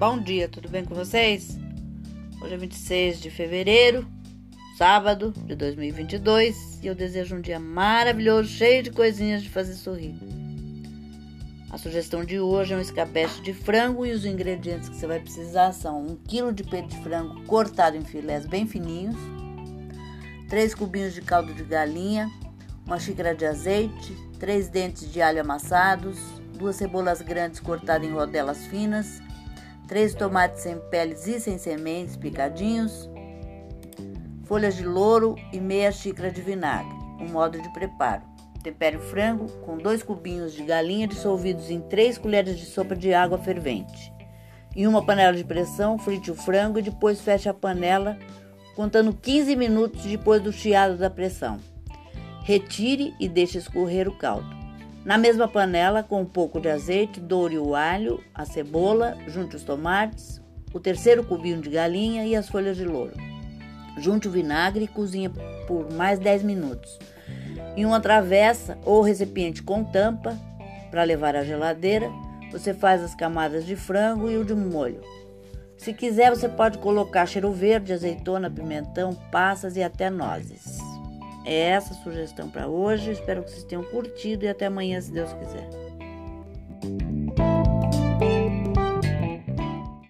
Bom dia, tudo bem com vocês? Hoje é 26 de fevereiro, sábado de 2022, e eu desejo um dia maravilhoso, cheio de coisinhas de fazer sorrir. A sugestão de hoje é um escabeche de frango e os ingredientes que você vai precisar são 1 kg de peito de frango cortado em filés bem fininhos, 3 cubinhos de caldo de galinha, uma xícara de azeite, 3 dentes de alho amassados, duas cebolas grandes cortadas em rodelas finas, três tomates sem peles e sem sementes picadinhos, folhas de louro e meia xícara de vinagre. Um modo de preparo. Tempere o frango com dois cubinhos de galinha dissolvidos em três colheres de sopa de água fervente. Em uma panela de pressão, frite o frango e depois feche a panela, contando 15 minutos depois do chiado da pressão. Retire e deixe escorrer o caldo. Na mesma panela, com um pouco de azeite, doure o alho, a cebola, junte os tomates, o terceiro cubinho de galinha e as folhas de louro. Junte o vinagre e cozinhe por mais 10 minutos. Em uma travessa ou recipiente com tampa, para levar à geladeira, você faz as camadas de frango e o de molho. Se quiser, você pode colocar cheiro verde, azeitona, pimentão, passas e até nozes. É essa sugestão para hoje. Espero que vocês tenham curtido e até amanhã, se Deus quiser.